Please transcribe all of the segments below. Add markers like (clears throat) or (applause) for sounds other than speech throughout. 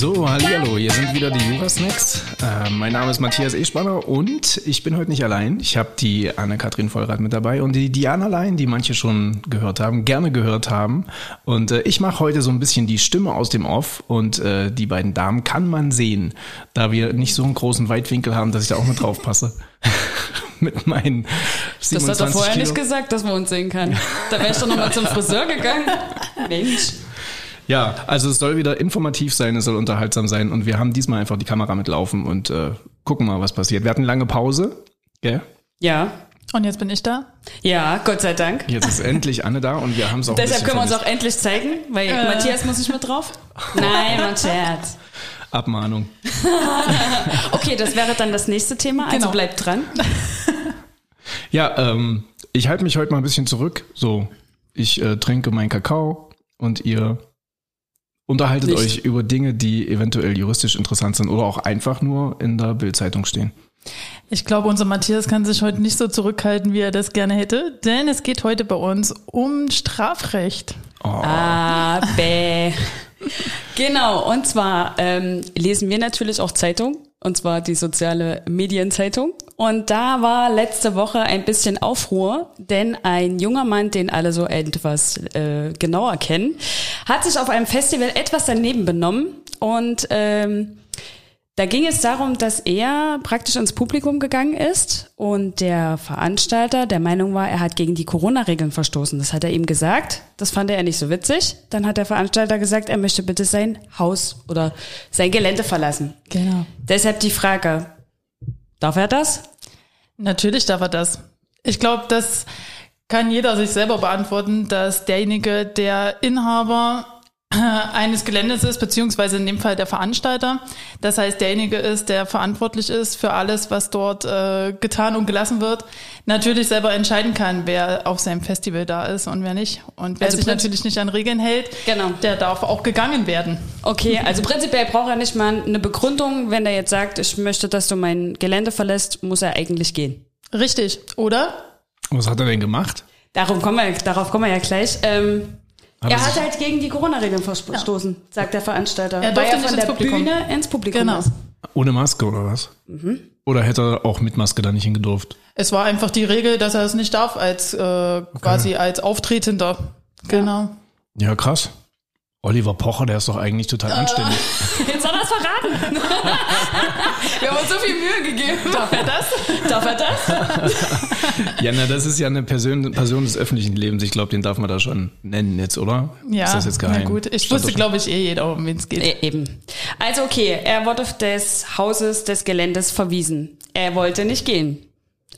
So, hallo, hier sind wieder die Jura-Snacks. Äh, mein Name ist Matthias Espanner und ich bin heute nicht allein. Ich habe die Anne-Kathrin Vollrath mit dabei und die Diana Lein, die manche schon gehört haben, gerne gehört haben. Und äh, ich mache heute so ein bisschen die Stimme aus dem Off und äh, die beiden Damen kann man sehen, da wir nicht so einen großen Weitwinkel haben, dass ich da auch mit drauf passe. (laughs) mit meinen 27 Das hat er vorher Kilo. nicht gesagt, dass man uns sehen kann. Da wäre ich doch nochmal zum Friseur gegangen. (laughs) Mensch. Ja, also es soll wieder informativ sein, es soll unterhaltsam sein und wir haben diesmal einfach die Kamera mitlaufen und äh, gucken mal, was passiert. Wir hatten lange Pause, gell? Ja. Und jetzt bin ich da. Ja, Gott sei Dank. Jetzt ist endlich Anne da und wir haben es auch Deshalb können wir uns auch endlich zeigen, weil Matthias muss nicht mit drauf. Nein, mein Scherz. Abmahnung. (laughs) Okay, das wäre dann das nächste Thema, also Genau. bleibt dran. (laughs) Ja, ähm, ich halte mich heute mal ein bisschen zurück. So, ich äh, trinke meinen Kakao und ihr unterhaltet Nicht. euch über Dinge, die eventuell juristisch interessant sind oder auch einfach nur in der Bildzeitung stehen. Ich glaube, unser Matthias kann sich heute nicht so zurückhalten, wie er das gerne hätte, denn es geht heute bei uns um Strafrecht. Ah, bäh. Genau, und zwar ähm, lesen wir natürlich auch Zeitung, und zwar die soziale Medienzeitung. Und da war letzte Woche ein bisschen Aufruhr, denn ein junger Mann, den alle so etwas äh, genauer kennen, hat sich auf einem Festival etwas daneben benommen und ähm, da ging es darum, dass er praktisch ins Publikum gegangen ist und der Veranstalter der Meinung war, er hat gegen die Corona-Regeln verstoßen. Das hat er ihm gesagt. Das fand er nicht so witzig. Dann hat der Veranstalter gesagt, er möchte bitte sein Haus oder sein Gelände verlassen. Genau. Deshalb die Frage, darf er das? Natürlich darf er das. Ich glaube, das kann jeder sich selber beantworten, dass derjenige, der Inhaber eines Geländes ist, beziehungsweise in dem Fall der Veranstalter. Das heißt, derjenige ist, der verantwortlich ist für alles, was dort äh, getan und gelassen wird, natürlich selber entscheiden kann, wer auf seinem Festival da ist und wer nicht. Und wer Also sich natürlich nicht an Regeln hält, Genau. der darf auch gegangen werden. Okay, also prinzipiell braucht er nicht mal eine Begründung. Wenn er jetzt sagt, ich möchte, dass du mein Gelände verlässt, muss er eigentlich gehen. Richtig, oder? Was hat er denn gemacht? Darum kommen wir, darauf kommen wir ja gleich. Ähm, Hat er hat halt gegen die Corona-Regeln verstoßen, sagt der Veranstalter. Er durfte nicht von ins der Publikum. Bühne ins Publikum Genau. ist. Ohne Maske oder was? Mhm. Oder hätte er auch mit Maske da nicht hingedurft? Es war einfach die Regel, dass er es nicht darf als äh, quasi als Auftretender. Genau. Ja, krass. Oliver Pocher, der ist doch eigentlich total anständig. (laughs) Jetzt hat er es verraten. (laughs) Wir haben uns so viel Mühe gegeben. Darf er das? Darf er das? (laughs) Ja, na, das ist ja eine Person, Person des öffentlichen Lebens. Ich glaube, den darf man da schon nennen jetzt, oder? Ja, Ist das jetzt geheim? na gut. Ich Stand wusste, glaube ich, eh jeder, um wen es geht. E- Eben. Also okay, er wurde des Hauses, des Geländes verwiesen. Er wollte nicht gehen.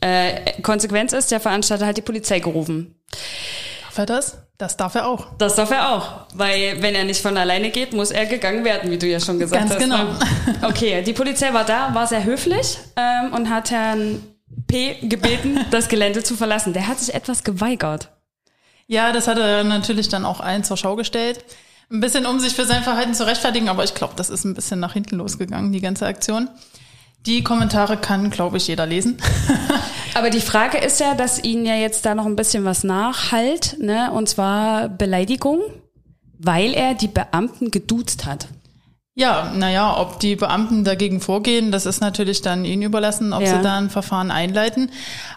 Äh, Konsequenz ist, der Veranstalter hat die Polizei gerufen. Darf er das? Das darf er auch. Das darf er auch, weil wenn er nicht von alleine geht, muss er gegangen werden, wie du ja schon gesagt Ganz hast. genau. Ne? Okay, die Polizei war da, war sehr höflich ähm, und hat Herrn P. gebeten, (laughs) das Gelände zu verlassen. Der hat sich etwas geweigert. Ja, das hat er natürlich dann auch allen zur Schau gestellt. Ein bisschen, um sich für sein Verhalten zu rechtfertigen, aber ich glaube, das ist ein bisschen nach hinten losgegangen, die ganze Aktion. Die Kommentare kann, glaube ich, jeder lesen. (laughs) Aber die Frage ist ja, dass ihnen ja jetzt da noch ein bisschen was nachhalt, ne? und zwar Beleidigung, weil er die Beamten geduzt hat. Ja, naja, ob die Beamten dagegen vorgehen, das ist natürlich dann ihnen überlassen, ob Ja. sie da ein Verfahren einleiten.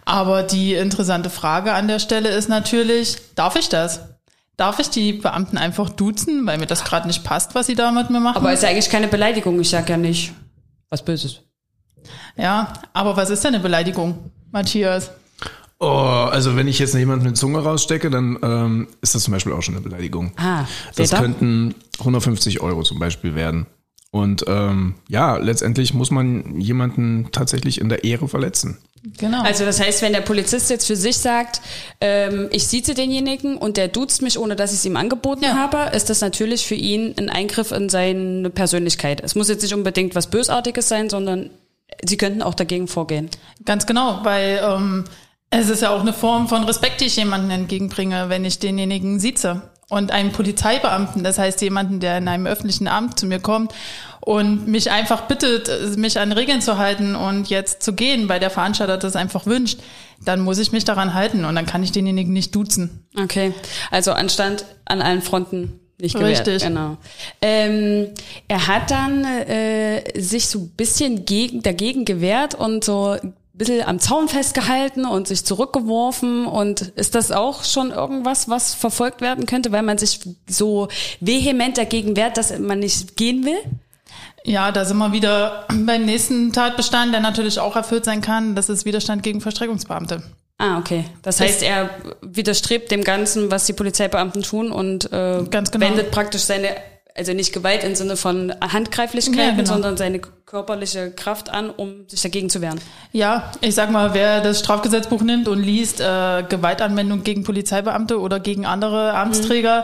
Aber die interessante Frage an der Stelle ist natürlich, darf ich das? Darf ich die Beamten einfach duzen, weil mir das gerade nicht passt, was sie da mit mir machen? Aber ist ja eigentlich keine Beleidigung, ich sag ja nicht was Böses. Ja, aber was ist denn eine Beleidigung, Matthias? Oh, also wenn ich jetzt jemanden eine Zunge rausstecke, dann ähm, ist das zum Beispiel auch schon eine Beleidigung. Ah, das könnten 150 Euro zum Beispiel werden. Und ähm, ja, letztendlich muss man jemanden tatsächlich in der Ehre verletzen. Genau. Also das heißt, wenn der Polizist jetzt für sich sagt, ähm, ich sieze denjenigen und der duzt mich, ohne dass ich es ihm angeboten Ja. habe, ist das natürlich für ihn ein Eingriff in seine Persönlichkeit. Es muss jetzt nicht unbedingt was Bösartiges sein, sondern sie könnten auch dagegen vorgehen. Ganz genau, weil ähm, es ist ja auch eine Form von Respekt, die ich jemandem entgegenbringe, wenn ich denjenigen sieze. Und einen Polizeibeamten, das heißt jemanden, der in einem öffentlichen Amt zu mir kommt und mich einfach bittet, mich an Regeln zu halten und jetzt zu gehen, weil der Veranstalter das einfach wünscht, dann muss ich mich daran halten und dann kann ich denjenigen nicht duzen. Okay, also anstand an allen Fronten nicht gewährt. Richtig. Genau. Ähm, er hat dann äh, sich so ein bisschen gegen, dagegen gewehrt und so ein bisschen am Zaun festgehalten und sich zurückgeworfen. Und ist das auch schon irgendwas, was verfolgt werden könnte, weil man sich so vehement dagegen wehrt, dass man nicht gehen will? Ja, da sind wir wieder (clears throat) beim nächsten Tatbestand, der natürlich auch erfüllt sein kann. Das ist Widerstand gegen Verstreckungsbeamte. Ah, okay. Das heißt, er widerstrebt dem Ganzen, was die Polizeibeamten tun und äh, genau. wendet praktisch seine, also nicht Gewalt im Sinne von Handgreiflichkeiten, Ja, genau. sondern seine körperliche Kraft an, um sich dagegen zu wehren. Ja, ich sag mal, wer das Strafgesetzbuch nimmt und liest äh, Gewaltanwendung gegen Polizeibeamte oder gegen andere Amtsträger,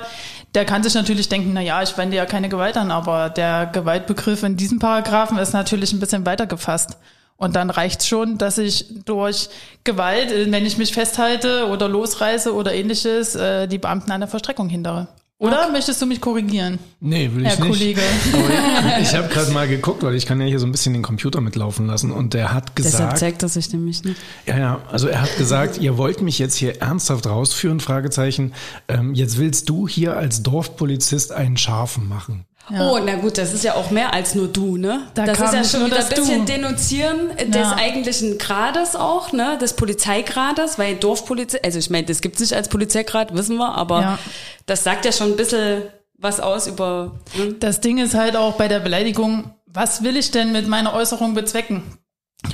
der kann sich natürlich denken, na ja, ich wende ja keine Gewalt an, aber der Gewaltbegriff in diesem Paragraphen ist natürlich ein bisschen weiter gefasst. Und dann reicht's schon, dass ich durch Gewalt, äh, wenn ich mich festhalte oder losreiße oder ähnliches, äh, die Beamten an der Verstreckung hindere. Oder möchtest du mich korrigieren, Nee, will ich Herr nicht. Kollege? (laughs) Aber ich (laughs) habe gerade mal geguckt, weil ich kann ja hier so ein bisschen den Computer mitlaufen lassen und der hat Deshalb gesagt, zeigt er sich nämlich nicht. ja, ja, also er hat gesagt, ihr wollt mich jetzt hier ernsthaft rausführen, Fragezeichen. Ähm, jetzt willst du hier als Dorfpolizist einen Scharfen machen. Oh, na gut, das ist ja auch mehr als nur du, ne? Da das ist ja schon wieder ein bisschen Du. Denunzieren des Ja. eigentlichen Grades auch, ne? Des Polizeigrades, weil Dorfpolizei, also ich meine, das gibt's nicht als Polizeigrad, wissen wir, aber Ja. das sagt ja schon ein bisschen was aus über. Ne? Das Ding ist halt auch bei der Beleidigung, was will ich denn mit meiner Äußerung bezwecken?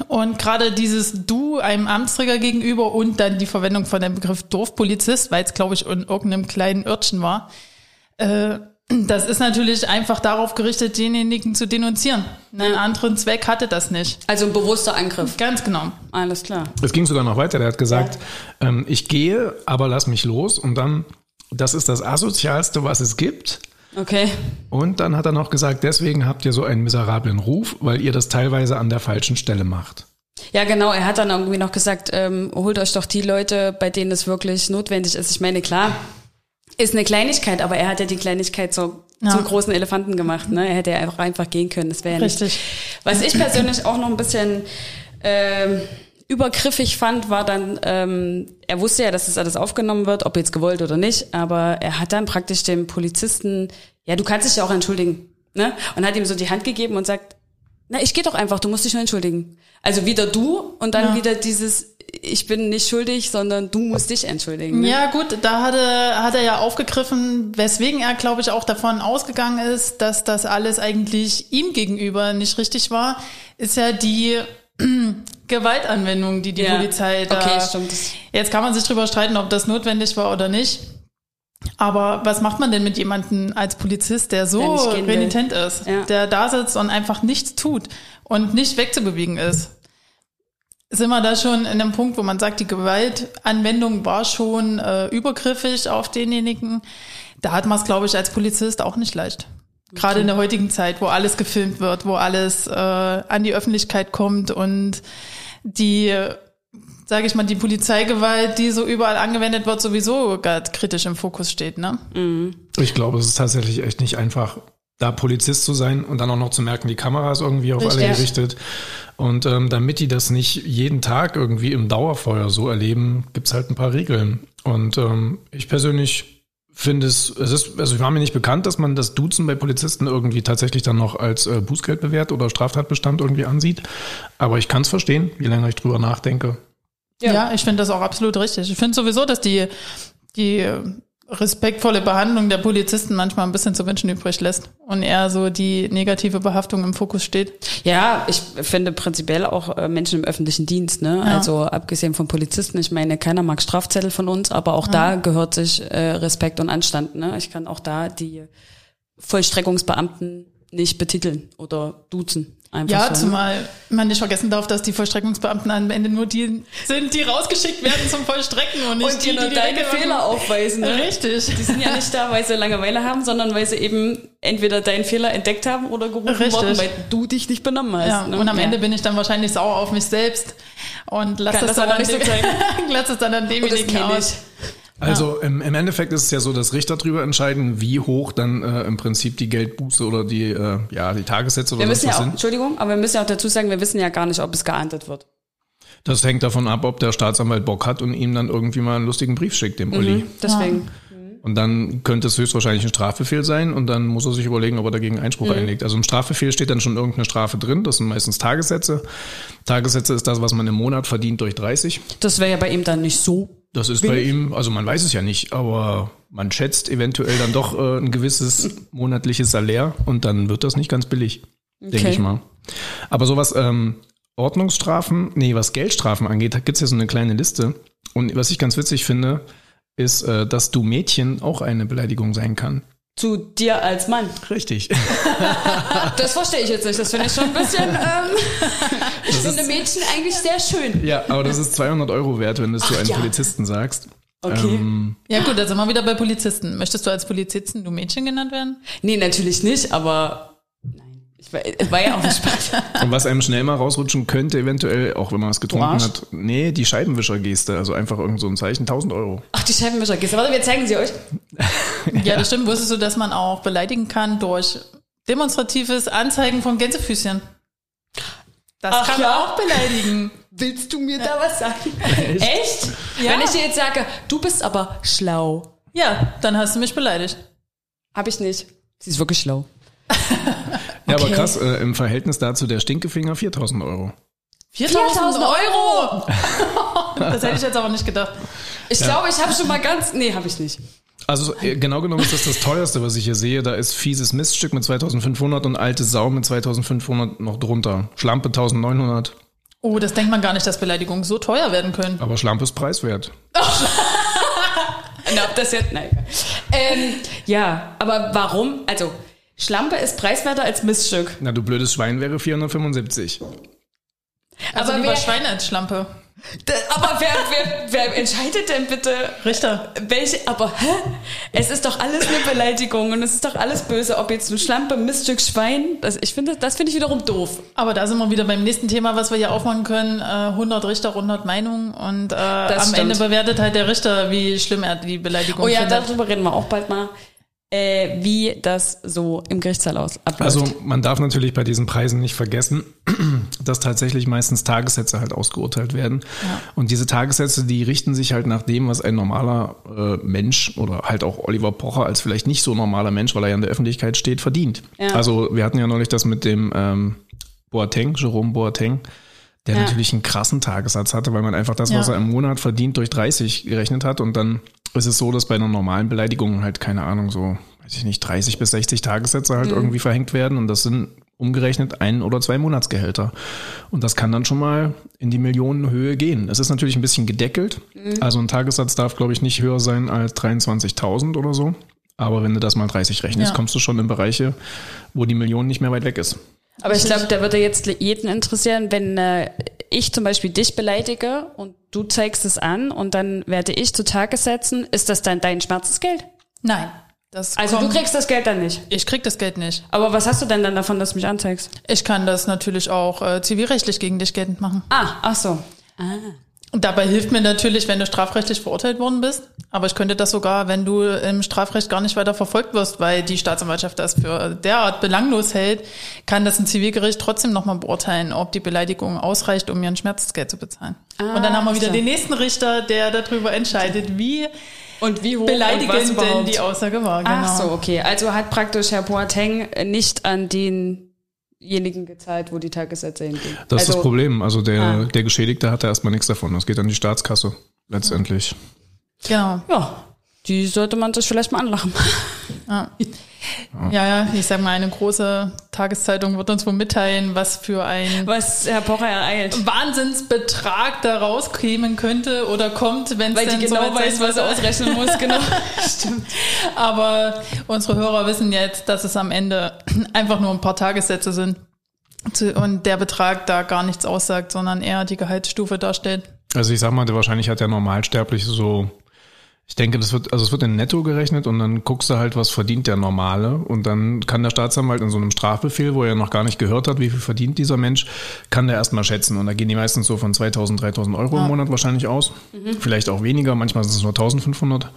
Und gerade dieses Du einem Amtsträger gegenüber und dann die Verwendung von dem Begriff Dorfpolizist, weil es, glaube ich, in irgendeinem kleinen Örtchen war, äh, das ist natürlich einfach darauf gerichtet, denjenigen zu denunzieren. Einen anderen Zweck hatte das nicht. Also ein bewusster Angriff. Ganz genau. Alles klar. Es ging sogar noch weiter. Der hat gesagt, ähm, ich gehe, aber lass mich los. Und dann, das ist das Asozialste, was es gibt. Okay. Und dann hat er noch gesagt, deswegen habt ihr so einen miserablen Ruf, weil ihr das teilweise an der falschen Stelle macht. Ja, genau. Er hat dann irgendwie noch gesagt, ähm, holt euch doch die Leute, bei denen es wirklich notwendig ist. Ich meine, klar, ist eine Kleinigkeit, aber er hat ja die Kleinigkeit so Ja. zum großen Elefanten gemacht. Ne? Er hätte ja einfach, einfach gehen können. Das wäre ja nicht. Richtig. Was ich persönlich auch noch ein bisschen ähm, übergriffig fand, war dann, ähm, er wusste ja, dass das alles aufgenommen wird, ob jetzt gewollt oder nicht, aber er hat dann praktisch dem Polizisten, ja, du kannst dich ja auch entschuldigen, ne? Und hat ihm so die Hand gegeben und sagt, na, ich geh doch einfach, du musst dich nur entschuldigen. Also wieder du und dann Ja. wieder dieses, ich bin nicht schuldig, sondern du musst dich entschuldigen. Ne? Ja, gut, da hat er, hat er ja aufgegriffen, weswegen er, glaube ich, auch davon ausgegangen ist, dass das alles eigentlich ihm gegenüber nicht richtig war, ist ja die (clears throat) Gewaltanwendung, die die Ja. Polizei da. Okay, stimmt. Jetzt kann man sich drüber streiten, ob das notwendig war oder nicht. Aber was macht man denn mit jemandem als Polizist, der so renitent ist, Ja. der da sitzt und einfach nichts tut und nicht wegzubewegen ist? Sind wir da schon in einem Punkt, wo man sagt, die Gewaltanwendung war schon äh, übergriffig auf denjenigen? Da hat man es, glaube ich, als Polizist auch nicht leicht. Gerade in der heutigen Zeit, wo alles gefilmt wird, wo alles äh, an die Öffentlichkeit kommt und die, sage ich mal, die Polizeigewalt, die so überall angewendet wird, sowieso gerade kritisch im Fokus steht. Ne? Ich glaube, es ist tatsächlich echt nicht einfach, da Polizist zu sein und dann auch noch zu merken, die Kamera ist irgendwie auf alle Richtig. gerichtet. Und ähm, damit die das nicht jeden Tag irgendwie im Dauerfeuer so erleben, gibt's halt ein paar Regeln. Und ähm, ich persönlich finde es, es ist, also ich war mir nicht bekannt, dass man das Duzen bei Polizisten irgendwie tatsächlich dann noch als äh, Bußgeld bewährt oder Straftatbestand irgendwie ansieht. Aber ich kann es verstehen, je länger ich drüber nachdenke. Ja. Ja, ich finde das auch absolut richtig. Ich finde sowieso, dass die, die respektvolle Behandlung der Polizisten manchmal ein bisschen zu wünschen übrig lässt und eher so die negative Behaftung im Fokus steht. Ja, ich finde prinzipiell auch äh, Menschen im öffentlichen Dienst, ne? Ja. Also abgesehen von Polizisten, ich meine, keiner mag Strafzettel von uns, aber auch da gehört sich äh, Respekt und Anstand, ne? Ich kann auch da die Vollstreckungsbeamten nicht betiteln oder duzen. Einfach Ja, ne? zumal man nicht vergessen darf, dass die Vollstreckungsbeamten am Ende nur die sind, die rausgeschickt werden zum Vollstrecken und nicht Und die, dir nur die die deine. Fehler aufweisen, ne? Richtig. Die sind ja nicht da, weil sie Langeweile haben, sondern weil sie eben entweder deinen Fehler entdeckt haben oder gerufen Richtig. worden, weil du dich nicht benommen hast. Ja, ne? und am Ja. Ende bin ich dann wahrscheinlich sauer auf mich selbst und lass Kann das, das dann an nicht so (laughs) lass es dann an das demjenigen aus. Also im, im Endeffekt ist es ja so, dass Richter darüber entscheiden, wie hoch dann äh, im Prinzip die Geldbuße oder die, äh, ja, die Tagessätze oder Wir was müssen ja das auch, sind. Entschuldigung, aber wir müssen ja auch dazu sagen, wir wissen ja gar nicht, ob es geahndet wird. Das hängt davon ab, ob der Staatsanwalt Bock hat und ihm dann irgendwie mal einen lustigen Brief schickt, dem Uli. Deswegen. Und dann könnte es höchstwahrscheinlich ein Strafbefehl sein und dann muss er sich überlegen, ob er dagegen Einspruch einlegt. Also im Strafbefehl steht dann schon irgendeine Strafe drin. Das sind meistens Tagessätze. Tagessätze ist das, was man im Monat verdient durch 30. Das wäre ja bei ihm dann nicht so. Das ist bei ihm, also man weiß es ja nicht, aber man schätzt eventuell dann doch äh, ein gewisses monatliches Salär und dann wird das nicht ganz billig, denke Okay. ich mal. Aber sowas ähm, Ordnungsstrafen, nee, was Geldstrafen angeht, da gibt's ja so eine kleine Liste. Und was ich ganz witzig finde, ist, äh, dass du Mädchen auch eine Beleidigung sein kann. Zu dir als Mann. Richtig. (laughs) Das verstehe ich jetzt nicht. Das finde ich schon ein bisschen. Ähm, (laughs) ich finde Mädchen eigentlich sehr schön. ja, aber das ist 200 Euro wert, wenn du es zu einem ja. Polizisten sagst. Okay. Ähm, Ja gut, da sind wir wieder bei Polizisten. Möchtest du als Polizisten du Mädchen genannt werden? Nee, natürlich nicht, aber. Ich war, es war ja auch ein Spaß. (laughs) Und was einem schnell mal rausrutschen könnte, eventuell, auch wenn man was getrunken Arsch. hat, nee, die Scheibenwischergeste, also einfach irgend so ein Zeichen, 1000 Euro. Ach, die Scheibenwischergeste. Warte, wir zeigen sie euch. (laughs) Ja, das stimmt. Wusstest du, dass man auch beleidigen kann durch demonstratives Anzeigen von Gänsefüßchen? Das Ach kann ja? man auch beleidigen. (laughs) Willst du mir da was sagen? Echt? Ja. Wenn ich dir jetzt sage, du bist aber schlau. Ja, dann hast du mich beleidigt. Hab ich nicht. Sie ist wirklich schlau. Ja, aber krass, äh, im Verhältnis dazu der Stinkefinger 4000 Euro. 4000 Euro! das hätte ich jetzt aber nicht gedacht. Ich glaube, ich habe schon mal ganz. Nee, habe ich nicht. Also äh, genau genommen ist das das teuerste, was ich hier sehe. Da ist fieses Miststück mit 2500 und alte Sau mit 2500 noch drunter. Schlampe 1900, Oh, das denkt man gar nicht, dass Beleidigungen so teuer werden können. aber Schlampe ist preiswert. (laughs) Na, ob das jetzt. Nein. Ähm, ja, aber warum? Also, Schlampe ist preiswerter als Miststück. Na, du blödes Schwein wäre 475. Also aber lieber wer, Schweine als Schlampe. D- aber wer, wer, wer entscheidet denn bitte, Richter. welche? Aber hä? Es ist doch alles eine Beleidigung und es ist doch alles böse. Ob jetzt ein Schlampe, Miststück, Schwein. Das, ich finde, das finde ich wiederum doof. Aber da sind wir wieder beim nächsten Thema, was wir hier aufmachen können. Äh, 100 Richter, 100 Meinungen. Und äh, am stimmt. Ende bewertet halt der Richter, wie schlimm er die Beleidigung Oh ja, findet. darüber reden wir auch bald mal, äh, wie das so im Gerichtssaal aus abläuft. Also man darf natürlich bei diesen Preisen nicht vergessen, (clears throat) dass tatsächlich meistens Tagessätze halt ausgeurteilt werden. Und diese Tagessätze, die richten sich halt nach dem, was ein normaler äh, Mensch oder halt auch Oliver Pocher als vielleicht nicht so normaler Mensch, weil er ja in der Öffentlichkeit steht, verdient. Ja. Also wir hatten ja neulich das mit dem ähm, Boateng, Jerome Boateng, der Ja. natürlich einen krassen Tagessatz hatte, weil man einfach das, was Ja. er im Monat verdient, durch 30 gerechnet hat. Und dann ist es so, dass bei einer normalen Beleidigung halt, keine Ahnung, so, weiß ich nicht, 30 bis 60 Tagessätze Mhm. halt irgendwie verhängt werden. Und das sind umgerechnet ein oder zwei Monatsgehälter. Und das kann dann schon mal in die Millionenhöhe gehen. Es ist natürlich ein bisschen gedeckelt. Mhm. Also ein Tagessatz darf, glaube ich, nicht höher sein als 23.000 oder so. Aber wenn du das mal 30 rechnest, Ja. kommst du schon in Bereiche, wo die Million nicht mehr weit weg ist. Aber ich glaube, da würde jetzt jeden interessieren, wenn äh, ich zum Beispiel dich beleidige und du zeigst es an und dann werde ich zu Tage setzen, ist das dann dein Schmerzensgeld? Nein. Das Also kommt- du kriegst das Geld dann nicht. Ich krieg das Geld nicht. Aber was hast du denn dann davon, dass du mich anzeigst? Ich kann das natürlich auch äh, zivilrechtlich gegen dich geltend machen. Ah, ach so. Und dabei hilft mir natürlich, wenn du strafrechtlich verurteilt worden bist. Aber ich könnte das sogar, wenn du im Strafrecht gar nicht weiter verfolgt wirst, weil die Staatsanwaltschaft das für derart belanglos hält, kann das ein Zivilgericht trotzdem nochmal beurteilen, ob die Beleidigung ausreicht, um mir ein Schmerzensgeld zu bezahlen. Ah, und dann haben wir wieder so. den nächsten Richter, der darüber entscheidet, wie Und wie hoch beleidigend denn die Aussage war. Genau. Ach so, okay. Also hat praktisch Herr Boateng nicht an denjenigen gezahlt, wo die Tagessätze hingehen. Das ist also, das Problem. Also der, Ah. der Geschädigte hat da erstmal nichts davon. Das geht an die Staatskasse letztendlich. Genau. Ja, die sollte man sich vielleicht mal anlachen. Ja. ja, ja, ich sag mal, eine große Tageszeitung wird uns wohl mitteilen, was für ein Was Herr Pocher ereilt. Wahnsinnsbetrag da rauskämen könnte oder kommt, wenn es denn genau soweit weiß, was er wird. ausrechnen muss, genau. (laughs) Stimmt. Aber unsere Hörer wissen jetzt, dass es am Ende (clears throat) einfach nur ein paar Tagessätze sind und der Betrag da gar nichts aussagt, sondern eher die Gehaltsstufe darstellt. Also ich sag mal, der- wahrscheinlich hat der Normalsterbliche so, ich denke, das wird, also es wird in Netto gerechnet und dann guckst du halt, was verdient der Normale und dann kann der Staatsanwalt in so einem Strafbefehl, wo er noch gar nicht gehört hat, wie viel verdient dieser Mensch, kann der erstmal schätzen und da gehen die meistens so von 2000, 3000 Euro im Monat wahrscheinlich aus. Vielleicht auch weniger, manchmal sind es nur 1500.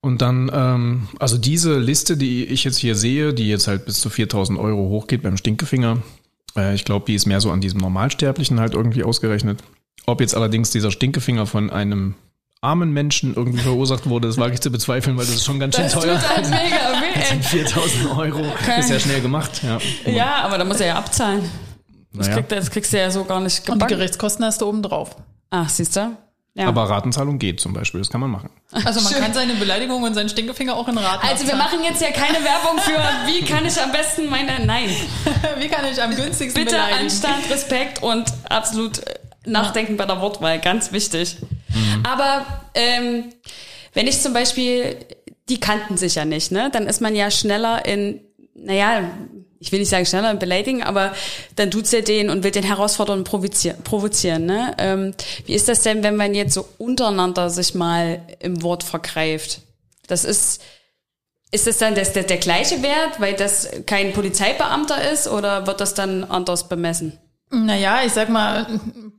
Und dann, ähm, also diese Liste, die ich jetzt hier sehe, die jetzt halt bis zu 4000 Euro hochgeht beim Stinkefinger, äh, ich glaube, die ist mehr so an diesem Normalsterblichen halt irgendwie ausgerechnet. Ob jetzt allerdings dieser Stinkefinger von einem armen Menschen irgendwie verursacht wurde, das wage ich zu bezweifeln, weil das ist schon ganz schön Das teuer. tut einem mega weh. (laughs) 4000 Euro ist ja schnell gemacht. Ja. Ja, aber da muss er ja abzahlen. Das, Naja. kriegt, er- das kriegst du ja so gar nicht Und die gebacken. Gerichtskosten hast du oben drauf. Ach, siehst du? Ja. Aber Ratenzahlung geht zum Beispiel, das kann man machen. Also man Schön. kann seine Beleidigung und seinen Stinkefinger auch in Raten also wir abzahlen. machen jetzt ja keine Werbung für, wie kann ich am besten meine, nein. (laughs) Wie kann ich am günstigsten Bitte beleidigen? Anstand, Respekt und absolut Nachdenken bei der Wortwahl, ganz wichtig. Aber ähm, wenn ich zum Beispiel, die kannten sich ja nicht, ne? Dann ist man ja schneller in, naja, ich will nicht sagen schneller in Beleidigen, aber dann tut's ja den und will den herausfordern und provozieren, provozieren ne? Ähm, wie ist das denn, wenn man jetzt so untereinander sich mal im Wort vergreift? Das ist, ist das dann das, der, der gleiche Wert, weil das kein Polizeibeamter ist oder wird das dann anders bemessen? Naja, ich sag mal,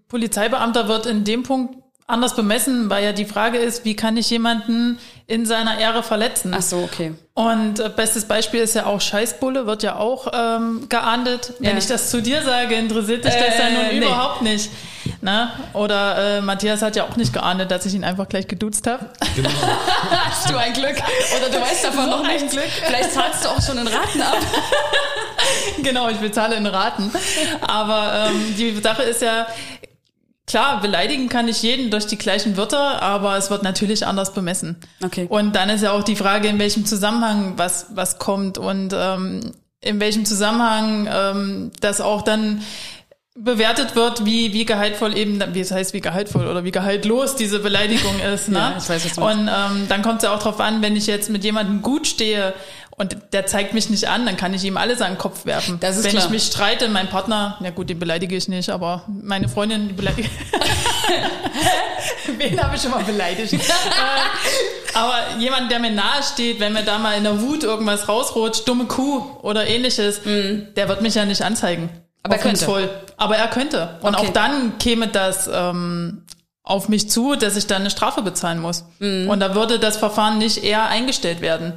Polizeibeamter wird in dem Punkt anders bemessen, weil ja die Frage ist, wie kann ich jemanden in seiner Ehre verletzen? Ach so, okay. Und äh, bestes Beispiel ist ja auch Scheißbulle, wird ja auch ähm, geahndet. Wenn Ja. ich das zu dir sage, interessiert dich das ja Äh, nun nee. überhaupt nicht. Na? Oder äh, Matthias hat ja auch nicht geahndet, dass ich ihn einfach gleich geduzt habe. (laughs) Hast du ein Glück. Oder du weißt davon So noch ein nichts. Glück. Vielleicht zahlst du auch schon in Raten ab. (laughs) genau, ich bezahle in Raten. Aber ähm, die Sache ist ja, klar, beleidigen kann ich jeden durch die gleichen Wörter, aber es wird natürlich anders bemessen. Okay. Und dann ist ja auch die Frage, in welchem Zusammenhang was, was kommt und ähm, in welchem Zusammenhang ähm, das auch dann bewertet wird, wie, wie gehaltvoll eben, wie es heißt, wie gehaltvoll oder wie gehaltlos diese Beleidigung ist. (laughs) Ne? Ja, ich weiß, was du meinst. und ähm, dann kommt es ja auch drauf an, wenn ich jetzt mit jemandem gut stehe und der zeigt mich nicht an, dann kann ich ihm alles an den Kopf werfen. Das ist wenn klar. ich mich streite, mein Partner, na gut, den beleidige ich nicht, aber meine Freundin die beleidige. (laughs) Wen habe ich schon mal beleidigt? (laughs) äh, aber jemand, der mir nahe steht, wenn mir da mal in der Wut irgendwas rausrutscht, dumme Kuh oder ähnliches, der wird mich ja nicht anzeigen. Aber er könnte. Hoffnungsvoll. Aber er könnte. Und Okay. auch dann käme das ähm, auf mich zu, dass ich dann eine Strafe bezahlen muss. Mhm. Und da würde das Verfahren nicht eher eingestellt werden.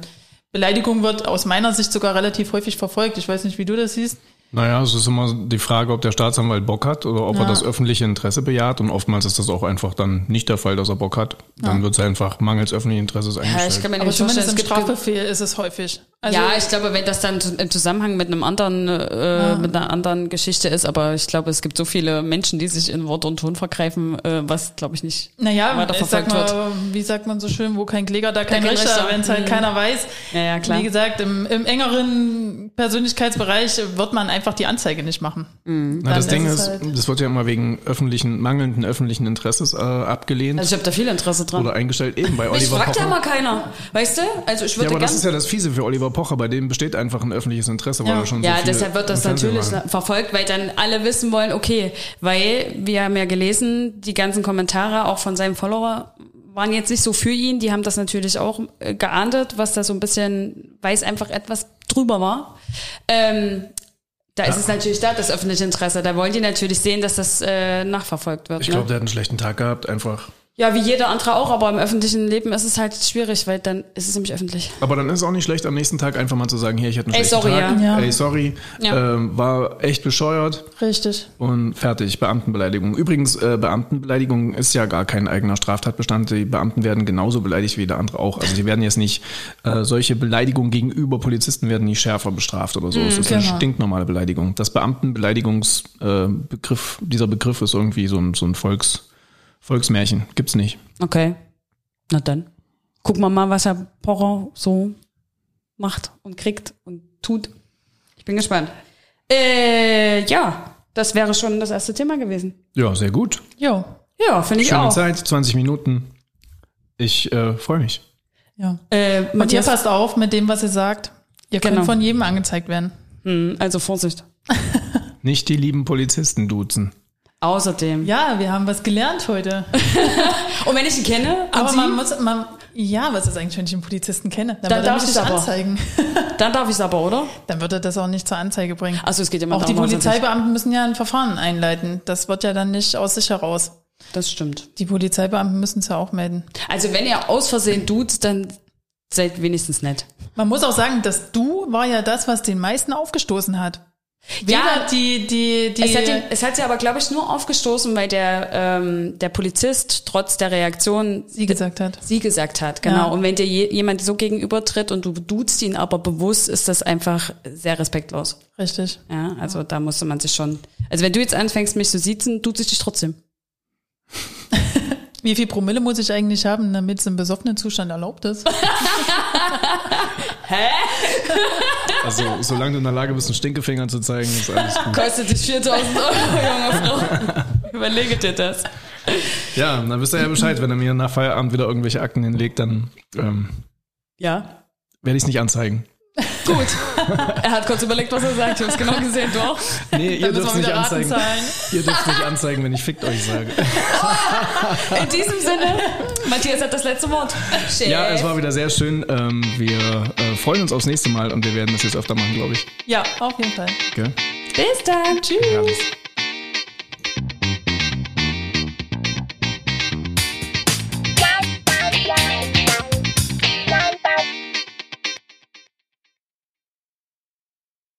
Beleidigung wird aus meiner Sicht sogar relativ häufig verfolgt. Ich weiß nicht, wie du das siehst. Naja, es ist immer die Frage, ob der Staatsanwalt Bock hat oder ob er Ja. das öffentliche Interesse bejaht. Und oftmals ist das auch einfach dann nicht der Fall, dass er Bock hat. Dann wird es einfach mangels öffentlichen Interesses Ja, eingestellt. ich kann mir Aber zumindest es im Strafbefehl ist es häufig. Also, ja, ich glaube, wenn das dann im Zusammenhang mit einem anderen, äh, mit einer anderen Geschichte ist, aber ich glaube, es gibt so viele Menschen, die sich in Wort und Ton vergreifen, äh, was glaube ich nicht naja, weiter ich sag verfolgt mal, wird. wie sagt man so schön, wo kein Kläger, da kein kein Richter, Richter. wenn es halt Mhm. keiner weiß. Ja, ja, klar. Wie gesagt, im, im engeren Persönlichkeitsbereich wird man einfach die Anzeige nicht machen. Na, das Ding ist halt- das wird ja immer wegen öffentlichen, mangelnden öffentlichen Interesses äh, abgelehnt Also ich habe da viel Interesse dran. oder eingestellt. Eben bei Oliver fragt ja Pocher. mal keiner, weißt du? Also ich Ja, würde aber das ist ja das Fiese für Oliver Pocher. Bei dem besteht einfach ein öffentliches Interesse, weil Ja. er schon Ja, so viel deshalb wird das natürlich verfolgt, weil dann alle wissen wollen, okay, weil wir haben ja gelesen, die ganzen Kommentare auch von seinem Follower waren jetzt nicht so für ihn, die haben das natürlich auch äh, geahndet, was da so ein bisschen, weil es einfach etwas drüber war. Ähm, da ist es natürlich da, das öffentliche Interesse. Da wollen die natürlich sehen, dass das äh, nachverfolgt wird. Ich ne? glaube, der hat einen schlechten Tag gehabt, einfach. Ja, wie jeder andere auch, aber im öffentlichen Leben ist es halt schwierig, weil dann ist es nämlich öffentlich. Aber dann ist es auch nicht schlecht, am nächsten Tag einfach mal zu sagen, hier, ich hatte einen Ey, schlechten sorry, Tag. ja. Ey, sorry. Ja. Ähm, war echt bescheuert Richtig. und fertig. Beamtenbeleidigung. Übrigens, äh, Beamtenbeleidigung ist ja gar kein eigener Straftatbestand. Die Beamten werden genauso beleidigt wie der andere auch. Also die werden jetzt nicht, äh, solche Beleidigungen gegenüber Polizisten werden nicht schärfer bestraft oder so. es ist eine genau. stinknormale Beleidigung. Das Beamtenbeleidigungsbegriff, äh, dieser Begriff ist irgendwie so ein, so ein Volks, Volksmärchen. Gibt's nicht. Okay. Na dann. Gucken wir mal, was Herr Pocher so macht und kriegt und tut. Ich bin gespannt. Äh, ja, das wäre schon das erste Thema gewesen. Ja, sehr gut. Jo. Ja, finde ich Schöne auch. Zeit, 20 Minuten. Ich äh, freue mich. Ja. Äh, Und ihr passt auf mit dem, was ihr sagt. Ihr könnt Genau. von jedem angezeigt werden. Hm, also Vorsicht. (laughs) (laughs) Nicht die lieben Polizisten duzen. Außerdem. Ja, wir haben was gelernt heute. (laughs) Und wenn ich ihn kenne, Aber Sie, man muss, man, ja, was ist eigentlich, wenn ich einen Polizisten kenne? Dann, Dann er darf ich's nicht aber. anzeigen. (laughs) dann darf ich es aber, oder? Dann würde das auch nicht zur Anzeige bringen. Also es geht immer Auch die er Polizeibeamten müssen ja ein Verfahren einleiten. Das wird ja dann nicht aus sich heraus. Das stimmt. Die Polizeibeamten müssen es ja auch melden. Also wenn ihr aus Versehen tut, dann seid wenigstens nett. Man muss auch sagen, das Du war ja das, was den meisten aufgestoßen hat. Weder Ja, die, die, die. Es hat, ihn, es hat sie aber, glaube ich, nur aufgestoßen, weil der, ähm, der Polizist trotz der Reaktion sie gesagt hat. sie gesagt hat. Genau. Ja. Und wenn dir je, jemand so gegenübertritt und du duzt ihn aber bewusst, ist das einfach sehr respektlos. Richtig. Ja, also da musste man sich schon. Also wenn du jetzt anfängst, mich zu siezen, duzt ich dich trotzdem. Wie viel Promille muss ich eigentlich haben, damit es im besoffenen Zustand erlaubt ist? (laughs) Also, solange du in der Lage bist, einen Stinkefinger zu zeigen, ist alles gut. Kostet dich 4000 Euro, junge Frau. Überlege dir das. Ja, dann wisst ihr ja Bescheid. Wenn er mir nach Feierabend wieder irgendwelche Akten hinlegt, dann ähm, Ja. werde ich es nicht anzeigen. Gut. Er hat kurz überlegt, was er sagt. Ich habe es genau gesehen, du auch. Nee, ihr dürft nicht anzeigen. Ihr dürft nicht anzeigen, wenn ich fickt euch sage. (laughs) In diesem Sinne, Matthias hat das letzte Wort. Chef. Ja, es war wieder sehr schön. Ähm, wir äh, freuen uns aufs nächste Mal und wir werden das jetzt öfter machen, glaube ich. Ja, auf jeden Fall. Gell? Bis dann. Tschüss. Herrlich.